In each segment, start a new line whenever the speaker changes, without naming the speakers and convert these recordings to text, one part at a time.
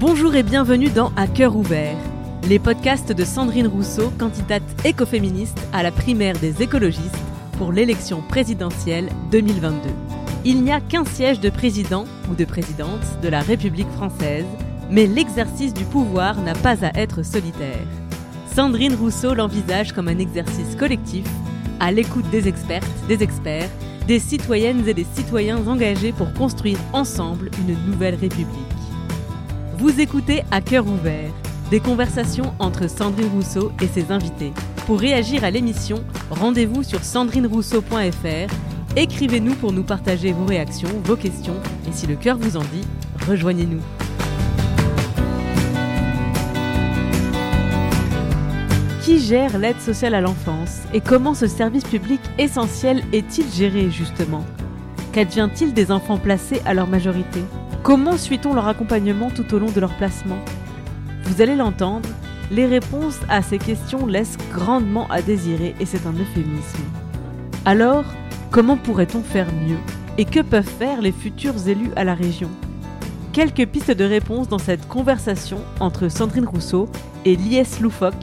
Bonjour et bienvenue dans À cœur ouvert, les podcasts de Sandrine Rousseau, candidate écoféministe à la primaire des écologistes pour l'élection présidentielle 2022. Il n'y a qu'un siège de président ou de présidente de la République française, mais l'exercice du pouvoir n'a pas à être solitaire. Sandrine Rousseau l'envisage comme un exercice collectif, à l'écoute des expertes, des experts, des citoyennes et des citoyens engagés pour construire ensemble une nouvelle République. Vous écoutez à cœur ouvert, des conversations entre Sandrine Rousseau et ses invités. Pour réagir à l'émission, rendez-vous sur sandrinerousseau.fr. Écrivez-nous pour nous partager vos réactions, vos questions, et si le cœur vous en dit, rejoignez-nous. Qui gère l'aide sociale à l'enfance et comment ce service public essentiel est-il géré justement? Qu'advient-il des enfants placés à leur majorité? Comment suit-on leur accompagnement tout au long de leur placement Vous allez l'entendre, les réponses à ces questions laissent grandement à désirer et c'est un euphémisme. Alors, comment pourrait-on faire mieux Et que peuvent faire les futurs élus à la région? Quelques pistes de réponse dans cette conversation entre Sandrine Rousseau et Lies Loufoque,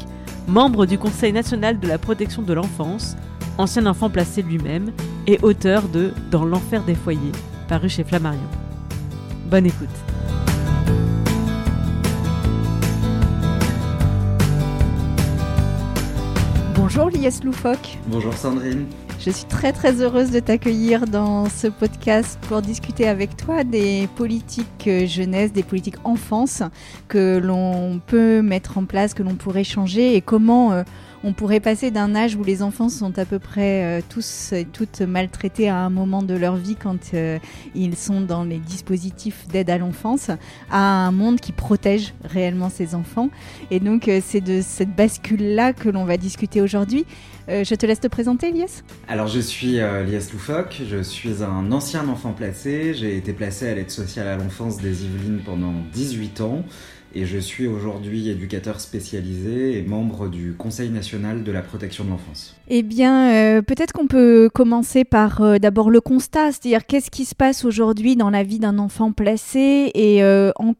membre du Conseil national de la protection de l'enfance, ancien enfant placé lui-même et auteur de Dans l'enfer des foyers, paru chez Flammarion. Bonne écoute.
Bonjour Lies Loufoque.
Bonjour Sandrine.
Je suis très très heureuse de t'accueillir dans ce podcast pour discuter avec toi des politiques jeunesse, des politiques enfance que l'on peut mettre en place, que l'on pourrait changer et comment euh, on pourrait passer d'un âge où les enfants sont à peu près euh, tous et toutes maltraités à un moment de leur vie quand euh, ils sont dans les dispositifs d'aide à l'enfance à un monde qui protège réellement ces enfants. Et donc c'est de cette bascule-là que l'on va discuter aujourd'hui. je te laisse te présenter, Lies.
Alors je suis euh, Lies Loufoque, je suis un ancien enfant placé, j'ai été placé à l'aide sociale à l'enfance des Yvelines pendant 18 ans et je suis aujourd'hui éducateur spécialisé et membre du Conseil national de la protection de l'enfance.
Eh bien, euh, peut-être qu'on peut commencer par euh, d'abord le constat, c'est-à-dire qu'est-ce qui se passe aujourd'hui dans la vie d'un enfant placé et euh, en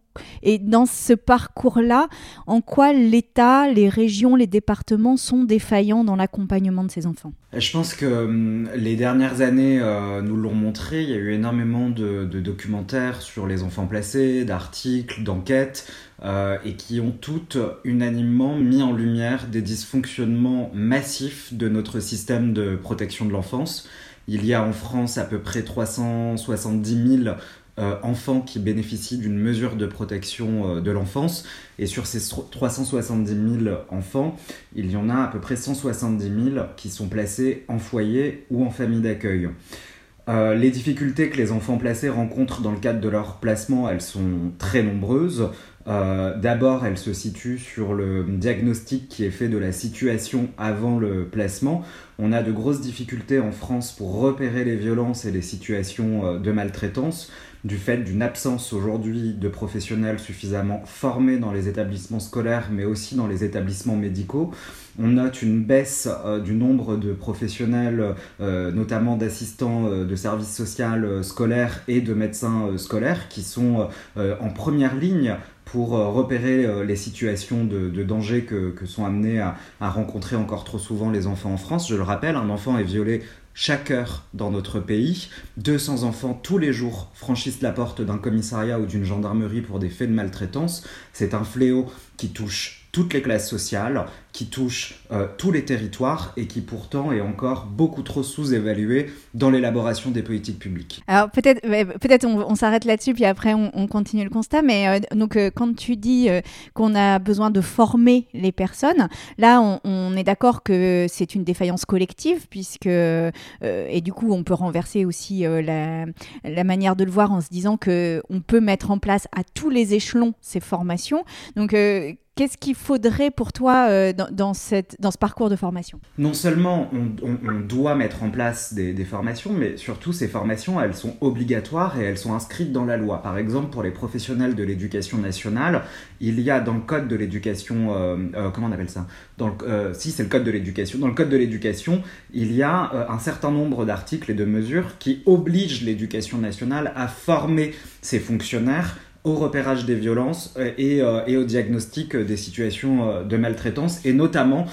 et dans ce parcours-là, en quoi l'État, les régions, les départements sont défaillants dans l'accompagnement de ces enfants?
Je pense que hum, les dernières années nous l'ont montré. Il y a eu énormément de, de documentaires sur les enfants placés, d'articles, d'enquêtes. Euh, et qui ont toutes unanimement mis en lumière des dysfonctionnements massifs de notre système de protection de l'enfance. Il y a en France à peu près 370 000 euh, enfants qui bénéficient d'une mesure de protection euh, de l'enfance. Et sur ces 370 000 enfants, il y en a à peu près 170 000 qui sont placés en foyer ou en famille d'accueil. les difficultés que les enfants placés rencontrent dans le cadre de leur placement, elles sont très nombreuses. Euh, d'abord, elle se situe sur le diagnostic qui est fait de la situation avant le placement. On a de grosses difficultés en France pour repérer les violences et les situations euh, de maltraitance du fait d'une absence aujourd'hui de professionnels suffisamment formés dans les établissements scolaires, mais aussi dans les établissements médicaux. On note une baisse euh, du nombre de professionnels, notamment d'assistants de services sociaux scolaires et de médecins scolaires, qui sont en première ligne pour euh, repérer euh, les situations de, danger que, sont amenés à, rencontrer encore trop souvent les enfants en France. Je le rappelle, un enfant est violé chaque heure dans notre pays. 200 enfants tous les jours franchissent la porte d'un commissariat ou d'une gendarmerie pour des faits de maltraitance. C'est un fléau qui touche toutes les classes sociales, qui touche euh, tous les territoires et qui pourtant est encore beaucoup trop sous-évalué dans l'élaboration des politiques publiques.
Alors peut-être peut-être on, s'arrête là-dessus puis après on, continue le constat mais euh, donc euh, quand tu dis qu'on a besoin de former les personnes là on, est d'accord que c'est une défaillance collective puisque et du coup on peut renverser aussi la, la, manière de le voir en se disant que on peut mettre en place à tous les échelons ces formations donc Qu'est-ce qu'il faudrait pour toi euh, dans, cette, dans ce parcours de formation?
Non seulement on, doit mettre en place des, formations, mais surtout ces formations, elles sont obligatoires et elles sont inscrites dans la loi. Par exemple, pour les professionnels de l'éducation nationale, il y a dans le code de l'éducation, euh, euh, comment on appelle ça? Dans le, Si, c'est le code de l'éducation. Dans le code de l'éducation, il y a un certain nombre d'articles et de mesures qui obligent l'éducation nationale à former ses fonctionnaires au repérage des violences et, et au diagnostic des situations de maltraitance et notamment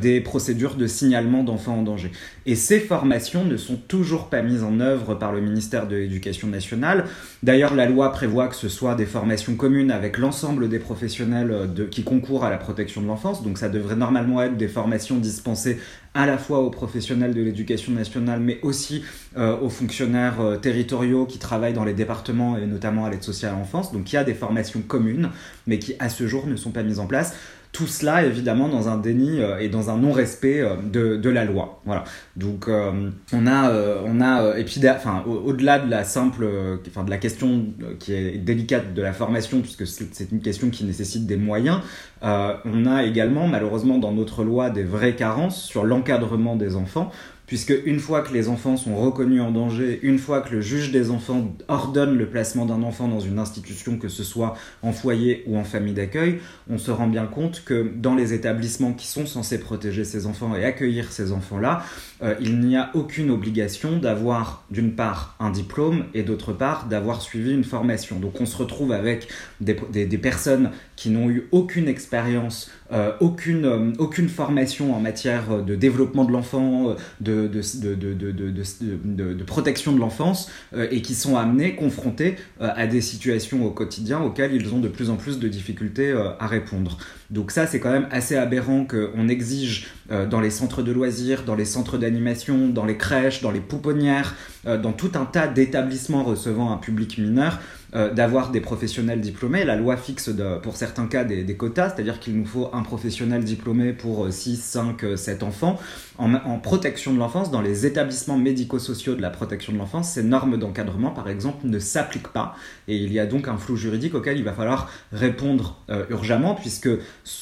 des procédures de signalement d'enfants en danger. Et ces formations ne sont toujours pas mises en œuvre par le ministère de l'Éducation nationale. D'ailleurs, la loi prévoit que ce soit des formations communes avec l'ensemble des professionnels de, qui concourent à la protection de l'enfance. Donc ça devrait normalement être des formations dispensées à la fois aux professionnels de l'éducation nationale, mais aussi euh, aux fonctionnaires euh, territoriaux qui travaillent dans les départements et notamment à l'aide sociale à l'enfance. Donc il y a des formations communes, mais qui à ce jour ne sont pas mises en place. Tout cela, évidemment, dans un déni euh, et dans un non-respect euh, de, de, la loi. Voilà. Donc, euh, on a, on a enfin, au-delà de la simple, enfin, de la question qui est délicate de la formation, puisque c'est une question qui nécessite des moyens, on a également, malheureusement, dans notre loi, des vraies carences sur l'encadrement des enfants puisque une fois que les enfants sont reconnus en danger, une fois que le juge des enfants ordonne le placement d'un enfant dans une institution, que ce soit en foyer ou en famille d'accueil, on se rend bien compte que dans les établissements qui sont censés protéger ces enfants et accueillir ces enfants-là, euh, il n'y a aucune obligation d'avoir d'une part un diplôme et d'autre part d'avoir suivi une formation. Donc on se retrouve avec des, des, personnes qui n'ont eu aucune expérience, euh, aucune, euh, aucune formation en matière de développement de l'enfant, de, de, de, de, protection de l'enfance, et qui sont amenés, confrontés à des situations au quotidien auxquelles ils ont de plus en plus de difficultés à répondre. Donc ça, c'est quand même assez aberrant qu'on exige euh, dans les centres de loisirs, dans les centres d'animation, dans les crèches, dans les pouponnières, euh, dans tout un tas d'établissements recevant un public mineur, euh, d'avoir des professionnels diplômés. La loi fixe pour certains cas des, quotas, c'est-à-dire qu'il nous faut un professionnel diplômé pour 6, 5, 7 enfants. En, protection de l'enfance, dans les établissements médico-sociaux de la protection de l'enfance, ces normes d'encadrement, par exemple, ne s'appliquent pas. Et il y a donc un flou juridique auquel il va falloir répondre urgemment, puisque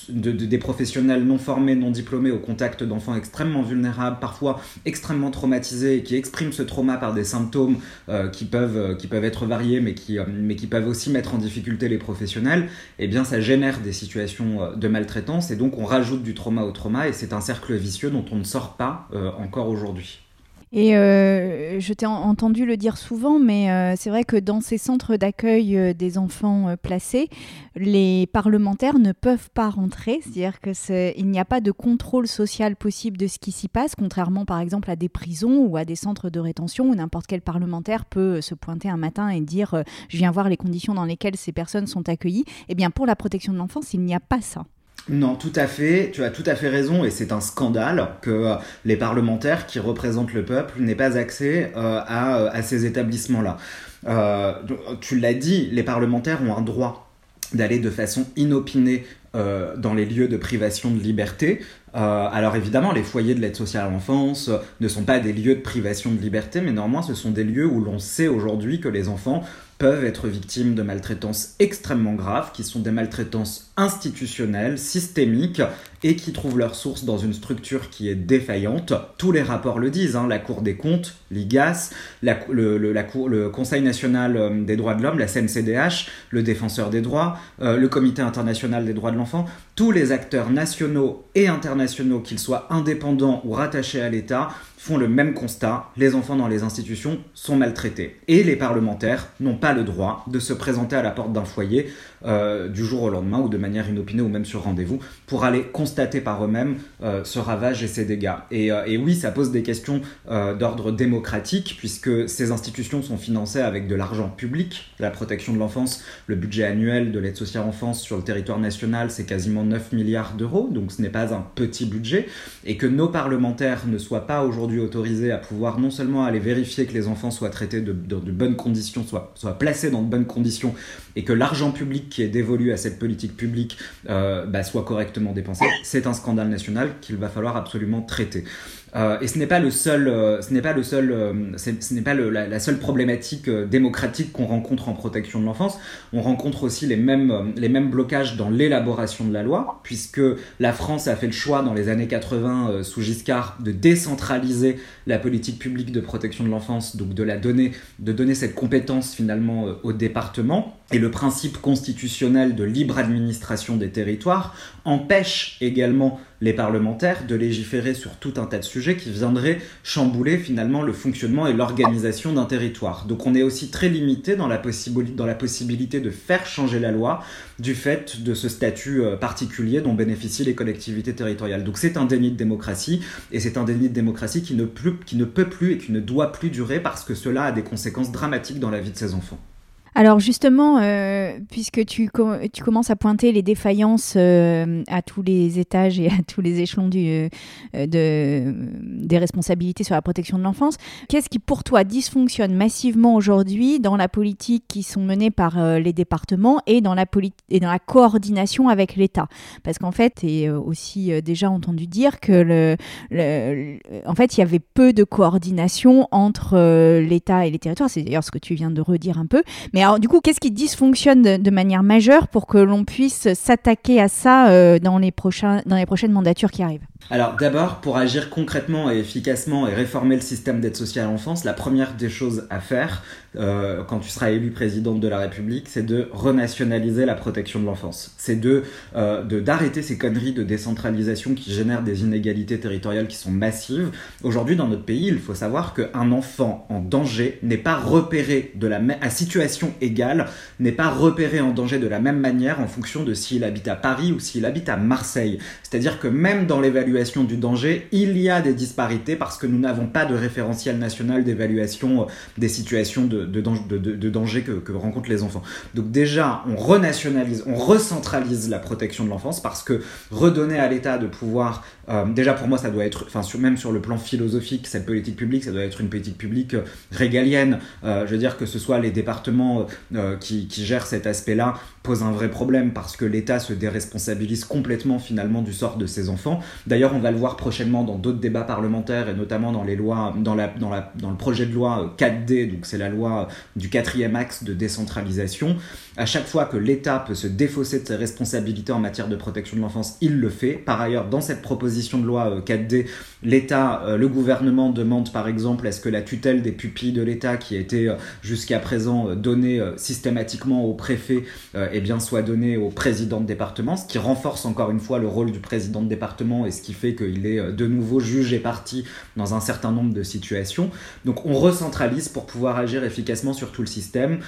des professionnels non formés, non diplômés au contact d'enfants extrêmement vulnérables, parfois extrêmement traumatisés, qui expriment ce trauma par des symptômes euh, qui, peuvent, euh, qui peuvent être variés, mais qui, euh, mais qui peuvent aussi mettre en difficulté les professionnels, eh bien ça génère des situations de maltraitance, et donc on rajoute du trauma au trauma, et c'est un cercle vicieux dont on ne sort pas encore aujourd'hui.
Et euh, je t'ai entendu le dire souvent, mais euh, c'est vrai que dans ces centres d'accueil euh, des enfants placés, les parlementaires ne peuvent pas rentrer. C'est-à-dire qu'il n'y a pas de contrôle social possible de ce qui s'y passe, contrairement par exemple à des prisons ou à des centres de rétention où n'importe quel parlementaire peut se pointer un matin et dire je viens voir les conditions dans lesquelles ces personnes sont accueillies. Eh bien, pour la protection de l'enfance, il n'y a pas ça.
Non, tout à fait, tu as tout à fait raison, et c'est un scandale que euh, les parlementaires qui représentent le peuple n'aient pas accès euh, à, euh, à, ces établissements-là. tu l'as dit, les parlementaires ont un droit d'aller de façon inopinée dans les lieux de privation de liberté. alors évidemment, les foyers de l'aide sociale à l'enfance ne sont pas des lieux de privation de liberté, mais néanmoins ce sont des lieux où l'on sait aujourd'hui que les enfants peuvent être victimes de maltraitances extrêmement graves, qui sont des maltraitances institutionnelles, systémiques, et qui trouvent leur source dans une structure qui est défaillante. Tous les rapports le disent, hein, la Cour des comptes, l'IGAS, le, Conseil national euh, des droits de l'homme, la CNCDH, le Défenseur des droits, euh, le Comité international des droits de l'enfant, tous les acteurs nationaux et internationaux, qu'ils soient indépendants ou rattachés à l'État, font le même constat, les enfants dans les institutions sont maltraités. Et les parlementaires n'ont pas le droit de se présenter à la porte d'un foyer euh, du jour au lendemain ou de manière inopinée ou même sur rendez-vous pour aller constater par eux-mêmes euh, ce ravage et ces dégâts. Et, euh, et, oui, ça pose des questions d'ordre démocratique puisque ces institutions sont financées avec de l'argent public. La protection de l'enfance, le budget annuel de l'aide sociale enfance sur le territoire national, c'est quasiment 9 milliards d'euros, donc ce n'est pas un petit budget. Et que nos parlementaires ne soient pas aujourd'hui autorisés à pouvoir non seulement aller vérifier que les enfants soient traités de, de, de bonnes conditions, soient, soient placés dans de bonnes conditions, et que l'argent public qui est dévolu à cette politique publique euh, bah, soit correctement dépensé, c'est un scandale national qu'il va falloir absolument traiter. Euh, et ce n'est pas le seul, euh, ce n'est pas le seul, ce n'est pas la, seule problématique démocratique qu'on rencontre en protection de l'enfance. On rencontre aussi les mêmes, les mêmes blocages dans l'élaboration de la loi, puisque la France a fait le choix dans les années 80 sous Giscard de décentraliser la politique publique de protection de l'enfance, donc de la donner, de donner cette compétence finalement au département. Et le principe constitutionnel de libre administration des territoires empêche également les parlementaires de légiférer sur tout un tas de sujets qui viendraient chambouler finalement le fonctionnement et l'organisation d'un territoire. Donc on est aussi très limité dans la, possibilité de faire changer la loi du fait de ce statut euh, particulier dont bénéficient les collectivités territoriales. Donc c'est un déni de démocratie et c'est un déni de démocratie qui ne, qui ne peut plus et qui ne doit plus durer parce que cela a des conséquences dramatiques dans la vie de ses enfants.
Alors justement, euh, puisque tu, tu, commences à pointer les défaillances euh, à tous les étages et à tous les échelons euh, de, des responsabilités sur la protection de l'enfance, qu'est-ce qui pour toi dysfonctionne massivement aujourd'hui dans la politique qui sont menées par les départements et dans la, et dans la coordination avec l'État? Parce qu'en fait, tu aussi déjà entendu dire que le, en fait, il y avait peu de coordination entre l'État et les territoires. C'est d'ailleurs ce que tu viens de redire un peu. Mais alors, du coup, qu'est-ce qui dysfonctionne de, manière majeure pour que l'on puisse s'attaquer à ça euh, dans, les prochains, dans les prochaines mandatures qui arrivent?
Alors d'abord, pour agir concrètement et efficacement et réformer le système d'aide sociale à l'enfance, la première des choses à faire euh, quand tu seras élu présidente de la République, c'est de renationaliser la protection de l'enfance. C'est de euh, d'arrêter ces conneries de décentralisation qui génèrent des inégalités territoriales qui sont massives. Aujourd'hui, dans notre pays, il faut savoir qu'un enfant en danger n'est pas repéré de la à situation égale, n'est pas repéré en danger de la même manière en fonction de s'il habite à Paris ou s'il habite à Marseille. C'est-à-dire que même dans l'évaluation du danger, il y a des disparités parce que nous n'avons pas de référentiel national d'évaluation euh, des situations de, danger que, rencontrent les enfants. Donc déjà, on renationalise, on recentralise la protection de l'enfance parce que redonner à l'État de pouvoir, euh, déjà pour moi ça doit être, enfin même sur le plan philosophique, cette politique publique, ça doit être une politique publique euh, régalienne. je veux dire que ce soit les départements qui gèrent cet aspect-là pose un vrai problème parce que l'État se déresponsabilise complètement finalement du sort de ses enfants. D'ailleurs, on va le voir prochainement dans d'autres débats parlementaires et notamment dans les lois, dans, la, dans, la, dans le projet de loi 4D, donc c'est la loi du quatrième axe de décentralisation. À chaque fois que l'État peut se défausser de ses responsabilités en matière de protection de l'enfance, il le fait. Par ailleurs, dans cette proposition de loi 4D, euh, l'État, euh, le gouvernement demande par exemple à ce que la tutelle des pupilles de l'État, qui a été euh, jusqu'à présent donnée systématiquement au préfet, eh bien, soit donnée au président de département, ce qui renforce encore une fois le rôle du président de département et ce qui fait qu'il est de nouveau juge et parti dans un certain nombre de situations. Donc on recentralise pour pouvoir agir efficacement sur tout le système.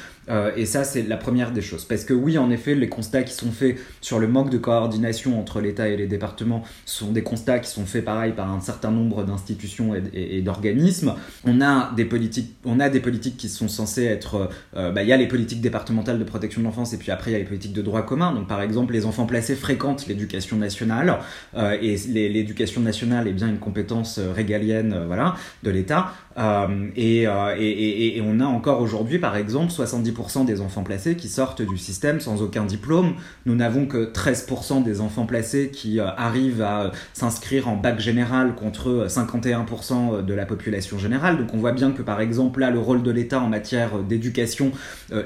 et ça, c'est la première des choses. Parce que oui, en effet, les constats qui sont faits sur le manque de coordination entre l'État et les départements sont des constats qui sont faits pareil par un certain nombre d'institutions et, d'organismes. On a des politiques, on a des politiques qui sont censées être, euh, bah, il y a les politiques départementales de protection de l'enfance et puis après il y a les politiques de droit commun. Donc par exemple, les enfants placés fréquentent l'éducation nationale euh, et l'éducation nationale est bien une compétence euh, régalienne, voilà, de l'État. Et, et, et, on a encore aujourd'hui, par exemple, 70% des enfants placés qui sortent du système sans aucun diplôme. Nous n'avons que 13% des enfants placés qui euh, arrivent à euh, s'inscrire en bac général contre 51% euh, de la population générale. Donc on voit bien que par exemple là le rôle de l'État en matière d'éducation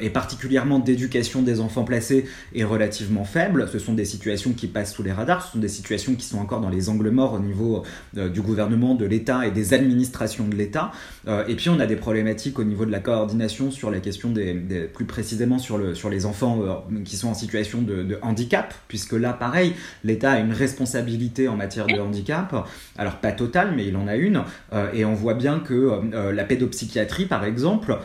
et particulièrement d'éducation des enfants placés est relativement faible. Ce sont des situations qui passent sous les radars, ce sont des situations qui sont encore dans les angles morts au niveau du gouvernement, de l'État et des administrations de l'État. Et puis on a des problématiques au niveau de la coordination sur la question des, plus précisément sur, le, sur les enfants euh, qui sont en situation de, handicap, puisque là, pareil, l'État a une responsabilité en matière de handicap, alors pas totale, mais il en a une, euh, et on voit bien que euh, la pédopsychiatrie, par exemple,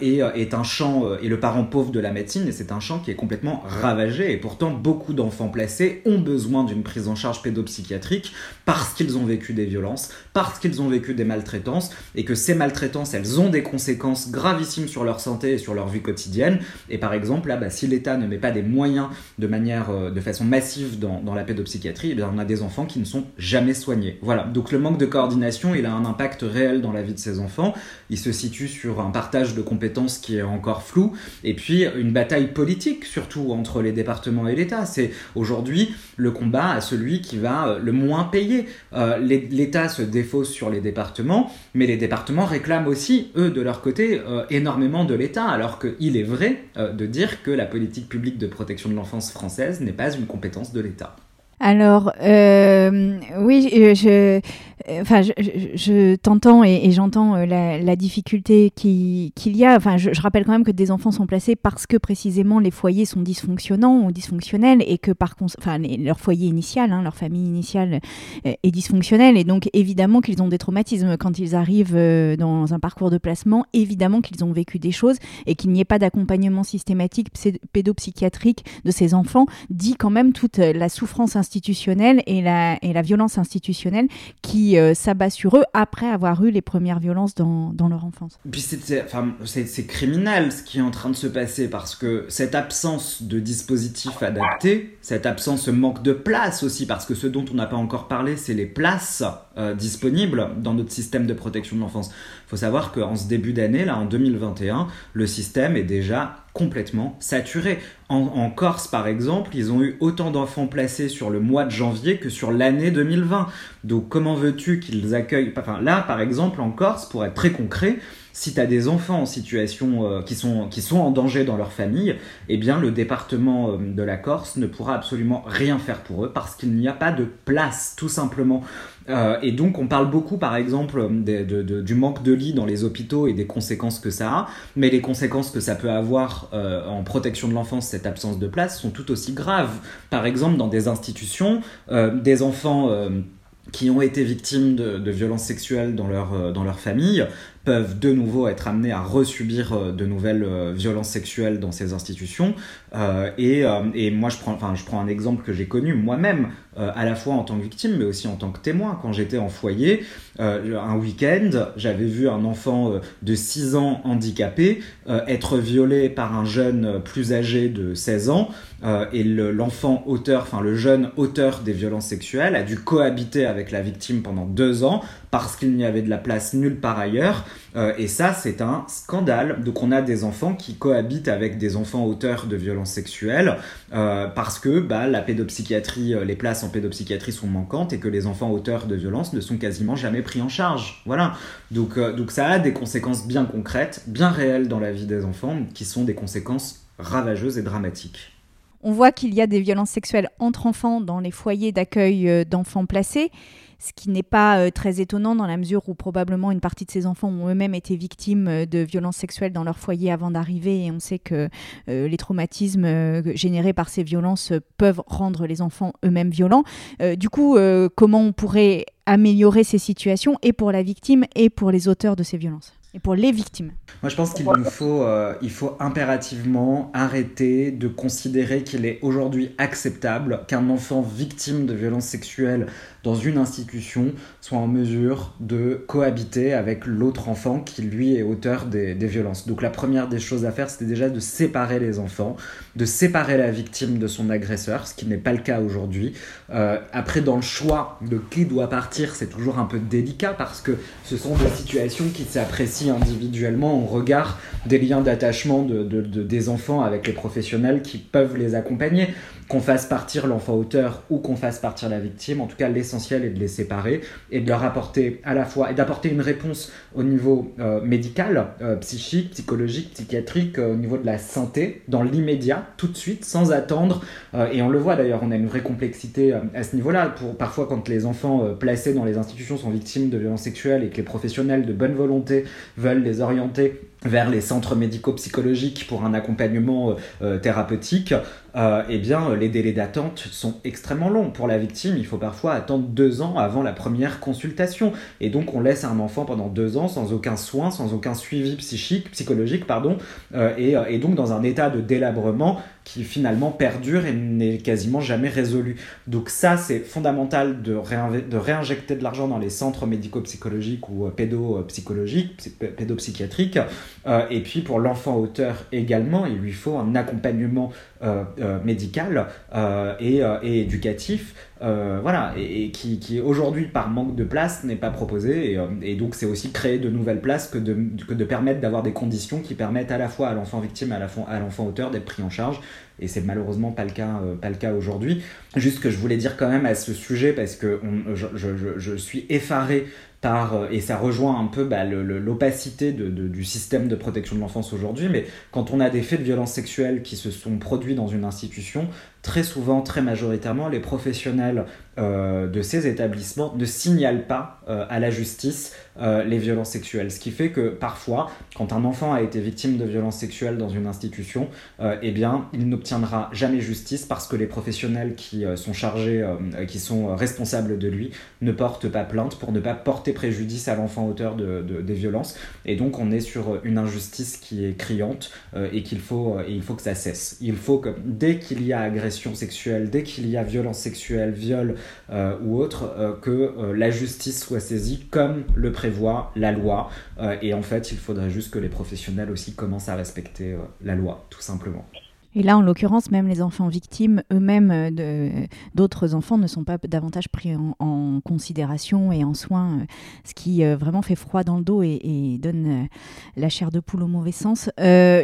est, est, un champ, et le parent pauvre de la médecine, et c'est un champ qui est complètement ravagé, et pourtant beaucoup d'enfants placés ont besoin d'une prise en charge pédopsychiatrique parce qu'ils ont vécu des violences, parce qu'ils ont vécu des maltraitances, et que ces maltraitances, elles ont des conséquences gravissimes sur leur santé et sur leur vie quotidienne, et par exemple, bah, si l'État ne met pas des moyens de manière, euh, de façon massive dans, la pédopsychiatrie, eh bien, on a des enfants qui ne sont jamais soignés. Voilà. Donc le manque de coordination, il a un impact réel dans la vie de ces enfants. Il se situe sur un partage de compétences qui est encore flou, et puis une bataille politique surtout entre les départements et l'État. C'est aujourd'hui le combat à celui qui va euh, le moins payer. Euh, L'État se défausse sur les départements, mais les départements réclament aussi, eux, de leur côté, énormément de l'État, alors qu'il est vrai de dire que la politique publique de protection de l'enfance française n'est pas une compétence de l'État.
Alors, euh, oui, je, Enfin, je, t'entends et, j'entends euh, la, difficulté qu'il y a. Enfin, je, rappelle quand même que des enfants sont placés parce que précisément les foyers sont dysfonctionnants ou dysfonctionnels et que par enfin, leur foyer initial, hein, leur famille initiale euh, est dysfonctionnelle et donc évidemment qu'ils ont des traumatismes quand ils arrivent euh, dans un parcours de placement. Évidemment qu'ils ont vécu des choses et qu'il n'y ait pas d'accompagnement systématique pédopsychiatrique de ces enfants dit quand même toute la souffrance institutionnelle et la, et la violence institutionnelle qui euh, s'abat sur eux après avoir eu les premières violences dans, dans leur enfance.
Puis c'est criminel ce qui est en train de se passer parce que cette absence de dispositif adapté, cette absence, ce manque de place aussi, parce que ce dont on n'a pas encore parlé, c'est les places euh, disponibles dans notre système de protection de l'enfance. Faut savoir qu'en ce début d'année, là en 2021, le système est déjà complètement saturé. En, Corse, par exemple, ils ont eu autant d'enfants placés sur le mois de janvier que sur l'année 2020. Donc comment veux-tu qu'ils accueillent Enfin là, par exemple, en Corse, pour être très concret, si tu as des enfants en situation euh, qui, sont, qui sont en danger dans leur famille, eh bien le département euh, de la Corse ne pourra absolument rien faire pour eux parce qu'il n'y a pas de place, tout simplement. Euh, et donc on parle beaucoup par exemple du manque de lits dans les hôpitaux et des conséquences que ça a, mais les conséquences que ça peut avoir en protection de l'enfance, cette absence de place, sont tout aussi graves. Par exemple dans des institutions, des enfants qui ont été victimes de, de violences sexuelles dans leur, dans leur famille peuvent de nouveau être amenés à resubir euh, de nouvelles euh, violences sexuelles dans ces institutions. Euh, et, et, moi, je prends, enfin, je prends un exemple que j'ai connu moi-même, à la fois en tant que victime, mais aussi en tant que témoin. Quand j'étais en foyer, un week-end, j'avais vu un enfant de 6 ans handicapé être violé par un jeune plus âgé de 16 ans. et l'enfant auteur, enfin le jeune auteur des violences sexuelles a dû cohabiter avec la victime pendant deux ans parce qu'il n'y avait de la place nulle part ailleurs. Euh, et ça, c'est un scandale. Donc on a des enfants qui cohabitent avec des enfants auteurs de violences sexuelles euh, parce que bah, la pédopsychiatrie, euh, les places en pédopsychiatrie sont manquantes et que les enfants auteurs de violences ne sont quasiment jamais pris en charge. Voilà. Donc, donc ça a des conséquences bien concrètes, bien réelles dans la vie des enfants, qui sont des conséquences ravageuses et dramatiques.
On voit qu'il y a des violences sexuelles entre enfants dans les foyers d'accueil d'enfants placés ce qui n'est pas euh, très étonnant dans la mesure où probablement une partie de ces enfants ont eux-mêmes été victimes euh, de violences sexuelles dans leur foyer avant d'arriver et on sait que euh, les traumatismes générés par ces violences peuvent rendre les enfants eux-mêmes violents. du coup, comment on pourrait améliorer ces situations et pour la victime et pour les auteurs de ces violences? Et pour les victimes.
Moi, je pense qu'il nous faut, il faut impérativement arrêter de considérer qu'il est aujourd'hui acceptable qu'un enfant victime de violences sexuelles dans une institution soit en mesure de cohabiter avec l'autre enfant qui lui est auteur des, violences. Donc la première des choses à faire, c'était déjà de séparer les enfants, de séparer la victime de son agresseur, ce qui n'est pas le cas aujourd'hui. Euh, après, dans le choix de qui doit partir, c'est toujours un peu délicat parce que ce sont des situations qui s'apprécient individuellement au regard des liens d'attachement de, des enfants avec les professionnels qui peuvent les accompagner qu'on fasse partir l'enfant auteur ou qu'on fasse partir la victime. En tout cas, l'essentiel est de les séparer et de leur apporter à la fois et d'apporter une réponse au niveau euh, médical, euh, psychique, psychologique, psychiatrique, euh, au niveau de la santé, dans l'immédiat, tout de suite, sans attendre. et on le voit d'ailleurs, on a une vraie complexité à ce niveau-là. Parfois, quand les enfants placés dans les institutions sont victimes de violences sexuelles et que les professionnels de bonne volonté veulent les orienter vers les centres médico-psychologiques pour un accompagnement thérapeutique, euh, eh bien, les délais d'attente sont extrêmement longs. Pour la victime, il faut parfois attendre deux ans avant la première consultation. Et donc, on laisse un enfant pendant deux ans sans aucun soin, sans aucun suivi psychique, psychologique, pardon, euh, et, et, donc dans un état de délabrement qui finalement perdure et n'est quasiment jamais résolu. Donc ça, c'est fondamental de, réinjecter de l'argent dans les centres médico-psychologiques ou euh, pédopsychologiques, pédopsychiatriques. Euh, et puis pour l'enfant auteur également, il lui faut un accompagnement médical et, et, éducatif voilà, et, qui, qui aujourd'hui, par manque de place, n'est pas proposé. Et, donc, c'est aussi créer de nouvelles places que de, que de permettre d'avoir des conditions qui permettent à la fois à l'enfant victime et à l'enfant auteur d'être pris en charge et c'est malheureusement pas le cas, euh, pas le cas aujourd'hui. Juste que je voulais dire quand même à ce sujet, parce que je, je, je, suis effaré par, et ça rejoint un peu bah, l'opacité du système de protection de l'enfance aujourd'hui, mais quand on a des faits de violence sexuelle qui se sont produits dans une institution, très souvent, très majoritairement, les professionnels euh, de ces établissements ne signalent pas euh, à la justice euh, les violences sexuelles. Ce qui fait que parfois, quand un enfant a été victime de violences sexuelles dans une institution, eh bien, il n'obtiendra jamais justice parce que les professionnels qui sont chargés, qui sont responsables de lui, ne portent pas plainte pour ne pas porter préjudice à l'enfant auteur de, des violences. Et donc, on est sur une injustice qui est criante et qu'il faut, il faut que ça cesse. Il faut que dès qu'il y a agression sexuelle, dès qu'il y a violence sexuelle, viol, euh, ou autre, euh, que euh, la justice soit saisie comme le prévoit la loi. et en fait, il faudrait juste que les professionnels aussi commencent à respecter la loi, tout simplement.
Et là, en l'occurrence, même les enfants victimes eux-mêmes euh, d'autres enfants ne sont pas davantage pris en, considération et en soin, euh, ce qui euh, vraiment fait froid dans le dos et, donne la chair de poule au mauvais sens.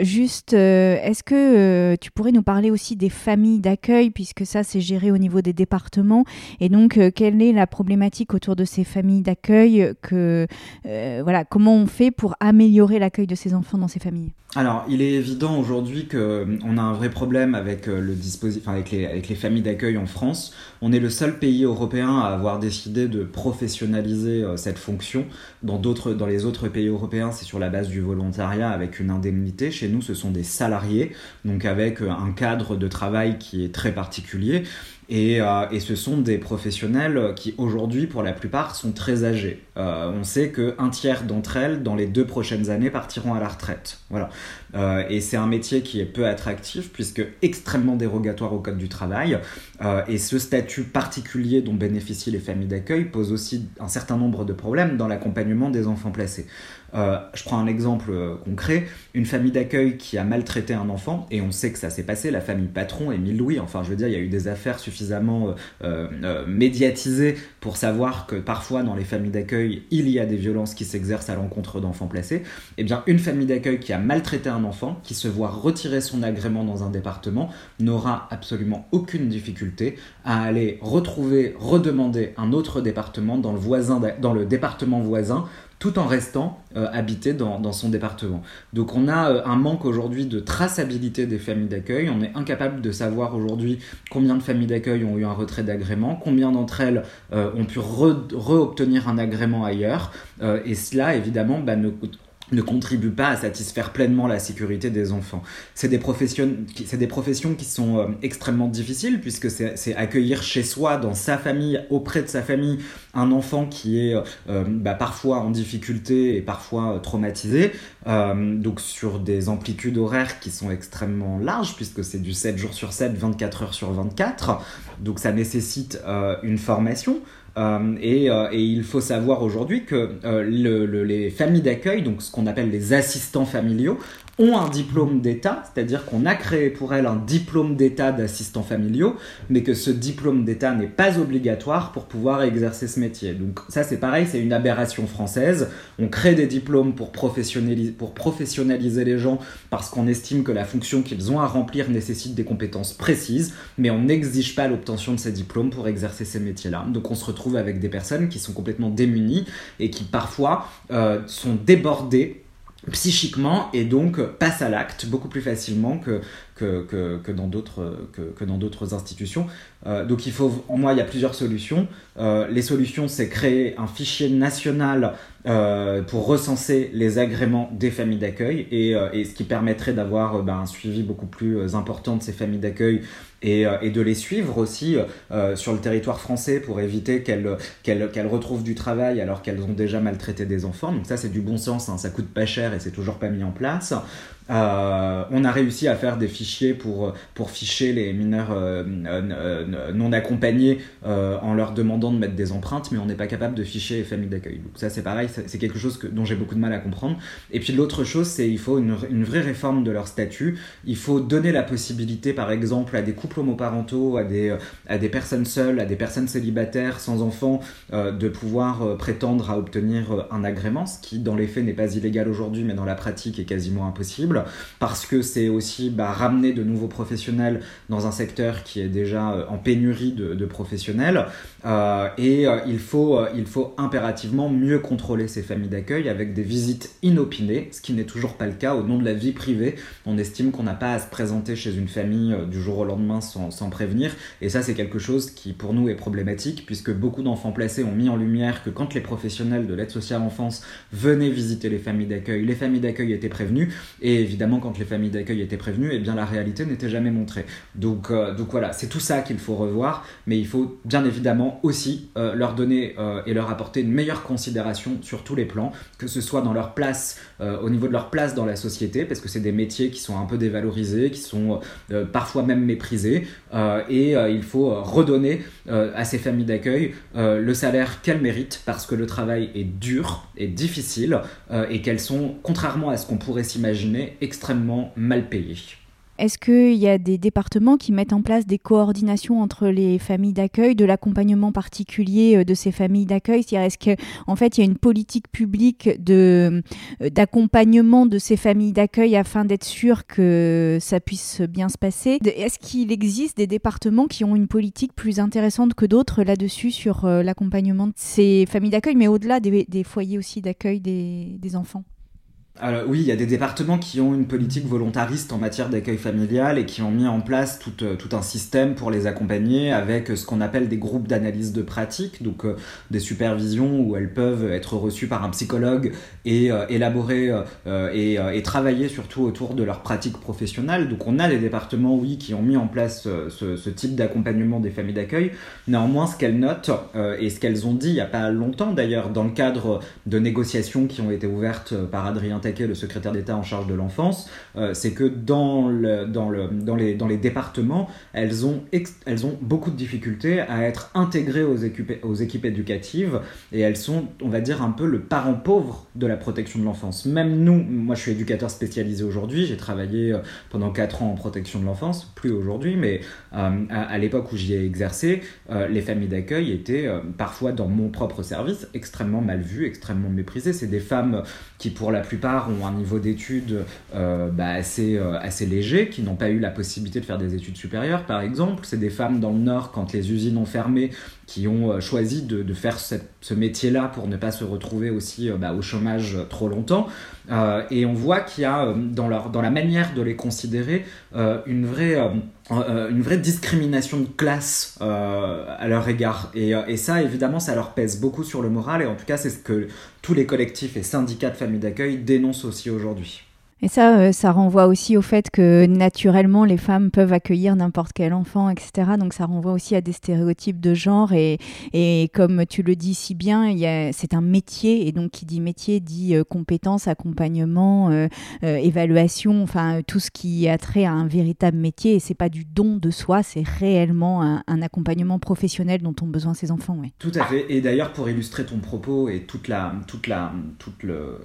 juste, est-ce que tu pourrais nous parler aussi des familles d'accueil, puisque ça, c'est géré au niveau des départements, et donc quelle est la problématique autour de ces familles d'accueil que, voilà, Comment on fait pour améliorer l'accueil de ces enfants dans ces familles?
Alors, il est évident aujourd'hui qu'on a un vrai problème avec euh, le dispositif, avec les, avec les familles d'accueil en France. On est le seul pays européen à avoir décidé de professionnaliser euh, cette fonction. Dans dans les autres pays européens, c'est sur la base du volontariat avec une indemnité. Chez nous, ce sont des salariés, donc avec euh, un cadre de travail qui est très particulier. Et, euh, et, ce sont des professionnels qui aujourd'hui, pour la plupart, sont très âgés. Euh, on sait qu'un tiers d'entre elles, dans les deux prochaines années, partiront à la retraite. Voilà. Euh, et c'est un métier qui est peu attractif, puisque extrêmement dérogatoire au Code du travail. Euh, et ce statut particulier dont bénéficient les familles d'accueil pose aussi un certain nombre de problèmes dans l'accompagnement des enfants placés. Euh, je prends un exemple euh, concret, une famille d'accueil qui a maltraité un enfant, et on sait que ça s'est passé, la famille Patron, Émile Louis, enfin je veux dire, il y a eu des affaires suffisamment euh, médiatisées pour savoir que parfois dans les familles d'accueil, il y a des violences qui s'exercent à l'encontre d'enfants placés. Et eh bien, une famille d'accueil qui a maltraité un enfant, qui se voit retirer son agrément dans un département, n'aura absolument aucune difficulté à aller retrouver, redemander un autre département dans le, voisin, dans le département voisin tout en restant euh, habité dans, son département. Donc on a euh, un manque aujourd'hui de traçabilité des familles d'accueil, on est incapable de savoir aujourd'hui combien de familles d'accueil ont eu un retrait d'agrément, combien d'entre elles euh, ont pu re-obtenir un agrément ailleurs, et cela évidemment bah, ne ne contribue pas à satisfaire pleinement la sécurité des enfants. C'est des, professions, des professions qui sont euh, extrêmement difficiles puisque c'est accueillir chez soi, dans sa famille, auprès de sa famille, un enfant qui est euh, euh, bah, parfois en difficulté et parfois traumatisé, donc sur des amplitudes horaires qui sont extrêmement larges puisque c'est du 7 jours sur 7, 24 heures sur 24, donc ça nécessite une formation. Euh, euh, et, il faut savoir aujourd'hui que euh, les familles d'accueil, donc ce qu'on appelle les assistants familiaux, ont un diplôme d'État, c'est-à-dire qu'on a créé pour elles un diplôme d'État d'assistants familiaux, mais que ce diplôme d'État n'est pas obligatoire pour pouvoir exercer ce métier. Donc ça c'est pareil, c'est une aberration française. On crée des diplômes pour professionnaliser, les gens parce qu'on estime que la fonction qu'ils ont à remplir nécessite des compétences précises, mais on n'exige pas l'obtention de ces diplômes pour exercer ces métiers-là. Donc on se retrouve avec des personnes qui sont complètement démunies et qui parfois euh, sont débordées psychiquement et donc passe à l'acte beaucoup plus facilement que, dans d'autres institutions. Euh, donc il faut, moi, il y a plusieurs solutions. Euh, les solutions, c'est créer un fichier national euh, pour recenser les agréments des familles d'accueil et, et, ce qui permettrait d'avoir ben, un suivi beaucoup plus important de ces familles d'accueil et, et, de les suivre aussi sur le territoire français pour éviter qu'elles qu'elles, qu'elles retrouvent du travail alors qu'elles ont déjà maltraité des enfants. Donc ça, c'est du bon sens, hein, ça coûte pas cher et c'est toujours pas mis en place. Euh, on a réussi à faire des fichiers pour, pour ficher les mineurs euh, non accompagnés euh, en leur demandant de mettre des empreintes, mais on n'est pas capable de ficher les familles d'accueil. Donc ça c'est pareil, c'est quelque chose que, dont j'ai beaucoup de mal à comprendre. Et puis l'autre chose, c'est il faut une, une, vraie réforme de leur statut. Il faut donner la possibilité, par exemple, à des couples homoparentaux, à des, à des personnes seules, à des personnes célibataires sans enfants, de pouvoir prétendre à obtenir un agrément, ce qui dans les faits n'est pas illégal aujourd'hui, mais dans la pratique est quasiment impossible. Parce que c'est aussi bah, ramener de nouveaux professionnels dans un secteur qui est déjà en pénurie de, professionnels. et il, faut, il faut impérativement mieux contrôler ces familles d'accueil avec des visites inopinées, ce qui n'est toujours pas le cas au nom de la vie privée. On estime qu'on n'a pas à se présenter chez une famille du jour au lendemain sans, sans prévenir. Et ça, c'est quelque chose qui pour nous est problématique, puisque beaucoup d'enfants placés ont mis en lumière que quand les professionnels de l'aide sociale enfance venaient visiter les familles d'accueil, les familles d'accueil étaient prévenues, et évidemment quand les familles d'accueil étaient prévenues, eh bien la réalité n'était jamais montrée. Donc, euh, donc voilà, c'est tout ça qu'il faut revoir, mais il faut bien évidemment aussi euh, leur donner euh, et leur apporter une meilleure considération sur tous les plans, que ce soit dans leur place, au niveau de leur place dans la société, parce que c'est des métiers qui sont un peu dévalorisés, qui sont parfois même méprisés, et il faut redonner à ces familles d'accueil le salaire qu'elles méritent parce que le travail est dur et difficile et qu'elles sont, contrairement à ce qu'on pourrait s'imaginer, extrêmement mal payées.
Est-ce qu'il y a des départements qui mettent en place des coordinations entre les familles d'accueil, de l'accompagnement particulier euh, de ces familles d'accueil? C'est-à-dire, est-ce qu'en en fait, il y a une politique publique euh, d'accompagnement de ces familles d'accueil afin d'être sûr que ça puisse bien se passer? Est-ce qu'il existe des départements qui ont une politique plus intéressante que d'autres là-dessus sur euh, l'accompagnement de ces familles d'accueil, mais au-delà des, foyers aussi d'accueil des enfants?
Alors, oui, il y a des départements qui ont une politique volontariste en matière d'accueil familial et qui ont mis en place tout, euh, un système pour les accompagner avec ce qu'on appelle des groupes d'analyse de pratique, donc euh, des supervisions où elles peuvent être reçues par un psychologue et euh, élaborer et, et, travailler surtout autour de leur pratique professionnelle. Donc on a des départements, oui, qui ont mis en place ce, ce type d'accompagnement des familles d'accueil. Néanmoins, ce qu'elles notent et ce qu'elles ont dit il n'y a pas longtemps d'ailleurs dans le cadre de négociations qui ont été ouvertes par Adrien le secrétaire d'État en charge de l'enfance, euh, c'est que dans, le, dans, le, dans, les, départements, elles ont, beaucoup de difficultés à être intégrées aux équipes, aux équipes éducatives et elles sont, on va dire, un peu le parent pauvre de la protection de l'enfance. Même nous, moi je suis éducateur spécialisé aujourd'hui, j'ai travaillé euh, pendant 4 ans en protection de l'enfance, plus aujourd'hui, mais euh, à, l'époque où j'y ai exercé, les familles d'accueil étaient parfois dans mon propre service extrêmement mal vues, extrêmement méprisées. C'est des femmes qui pour la plupart ont un niveau d'études euh, bah, assez, euh, assez léger, qui n'ont pas eu la possibilité de faire des études supérieures, par exemple. C'est des femmes dans le Nord, quand les usines ont fermé, qui ont euh, choisi de, faire ce métier-là pour ne pas se retrouver aussi bah, au chômage trop longtemps. et on voit qu'il y a dans, leur, dans la manière de les considérer une vraie... une vraie discrimination de classe à leur égard. Et, et, ça, évidemment, ça leur pèse beaucoup sur le moral. Et en tout cas, c'est ce que tous les collectifs et syndicats de familles d'accueil dénoncent aussi aujourd'hui.
Et ça, euh, ça renvoie aussi au fait que naturellement, les femmes peuvent accueillir n'importe quel enfant, etc. Donc ça renvoie aussi à des stéréotypes de genre. Et, et comme tu le dis si bien, c'est un métier. Et donc qui dit métier dit euh, compétences, accompagnement, euh, évaluation, enfin tout ce qui a trait à un véritable métier. Et c'est pas du don de soi, c'est réellement un, accompagnement professionnel dont ont besoin ces enfants.
Tout à fait. Et d'ailleurs, pour illustrer ton propos et toute la, toute la, toute le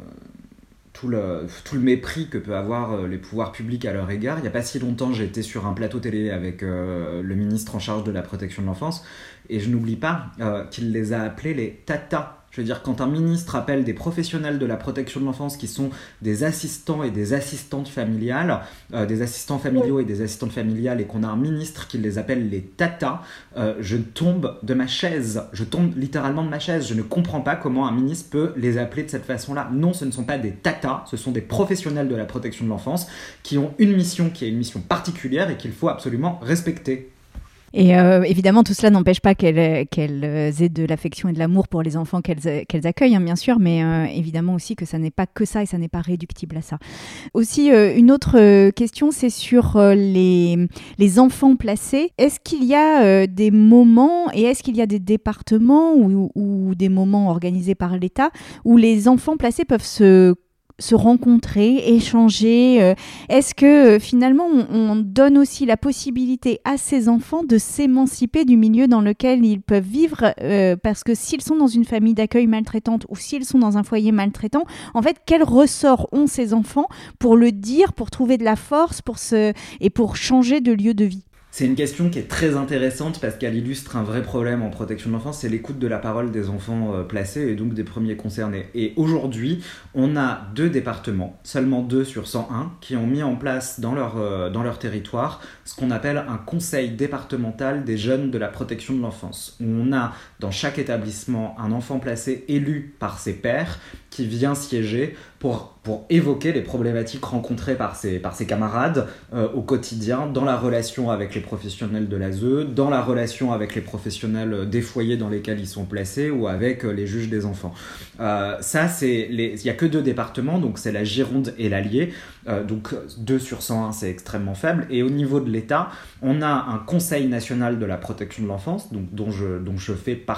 tout le, mépris que peut avoir euh, les pouvoirs publics à leur égard. Il n'y a pas si longtemps, j'étais sur un plateau télé avec euh, le ministre en charge de la protection de l'enfance et je n'oublie pas euh, qu'il les a appelés les tatas je veux dire, quand un ministre appelle des professionnels de la protection de l'enfance qui sont des assistants et des assistantes familiales, euh, des assistants familiaux et des assistantes familiales, et qu'on a un ministre qui les appelle les tatas, euh, je tombe de ma chaise. Je tombe littéralement de ma chaise. Je ne comprends pas comment un ministre peut les appeler de cette façon-là. Non, ce ne sont pas des tatas, ce sont des professionnels de la protection de l'enfance qui ont une mission qui est une mission particulière et qu'il faut absolument respecter.
Et euh, évidemment, tout cela n'empêche pas qu'elles aient de l'affection et de l'amour pour les enfants qu'elles accueillent, hein, bien sûr, mais euh, évidemment aussi que ça n'est pas que ça et ça n'est pas réductible à ça. Aussi, euh, une autre question, c'est sur les, les enfants placés. Est-ce qu'il y a des moments et est-ce qu'il y a des départements ou, ou des moments organisés par l'État où les enfants placés peuvent se se rencontrer, échanger euh, Est-ce que euh, finalement on, donne aussi la possibilité à ces enfants de s'émanciper du milieu dans lequel ils peuvent vivre euh, Parce que s'ils sont dans une famille d'accueil maltraitante ou s'ils sont dans un foyer maltraitant, en fait, quel ressort ont ces enfants pour le dire, pour trouver de la force pour se... et pour changer de lieu de vie?
C'est une question qui est très intéressante parce qu'elle illustre un vrai problème en protection de l'enfance, c'est l'écoute de la parole des enfants euh, placés et donc des premiers concernés. Et aujourd'hui, on a deux départements, seulement deux sur 101, qui ont mis en place dans leur, euh, dans leur territoire ce qu'on appelle un conseil départemental des jeunes de la protection de l'enfance, on a dans chaque établissement un enfant placé élu par ses pairs qui vient siéger pour, pour évoquer les problématiques rencontrées par ses, par ses camarades euh, au quotidien, dans la relation avec les professionnels de l'ASE, dans la relation avec les professionnels des foyers dans lesquels ils sont placés ou avec euh, les juges des enfants. Euh, ça, c'est il n'y a que deux départements, donc c'est la Gironde et l'Allier. donc 2 sur 101, c'est extrêmement faible. Et au niveau de l'État, on a un Conseil national de la protection de l'enfance, donc, dont, je, dont je fais partie,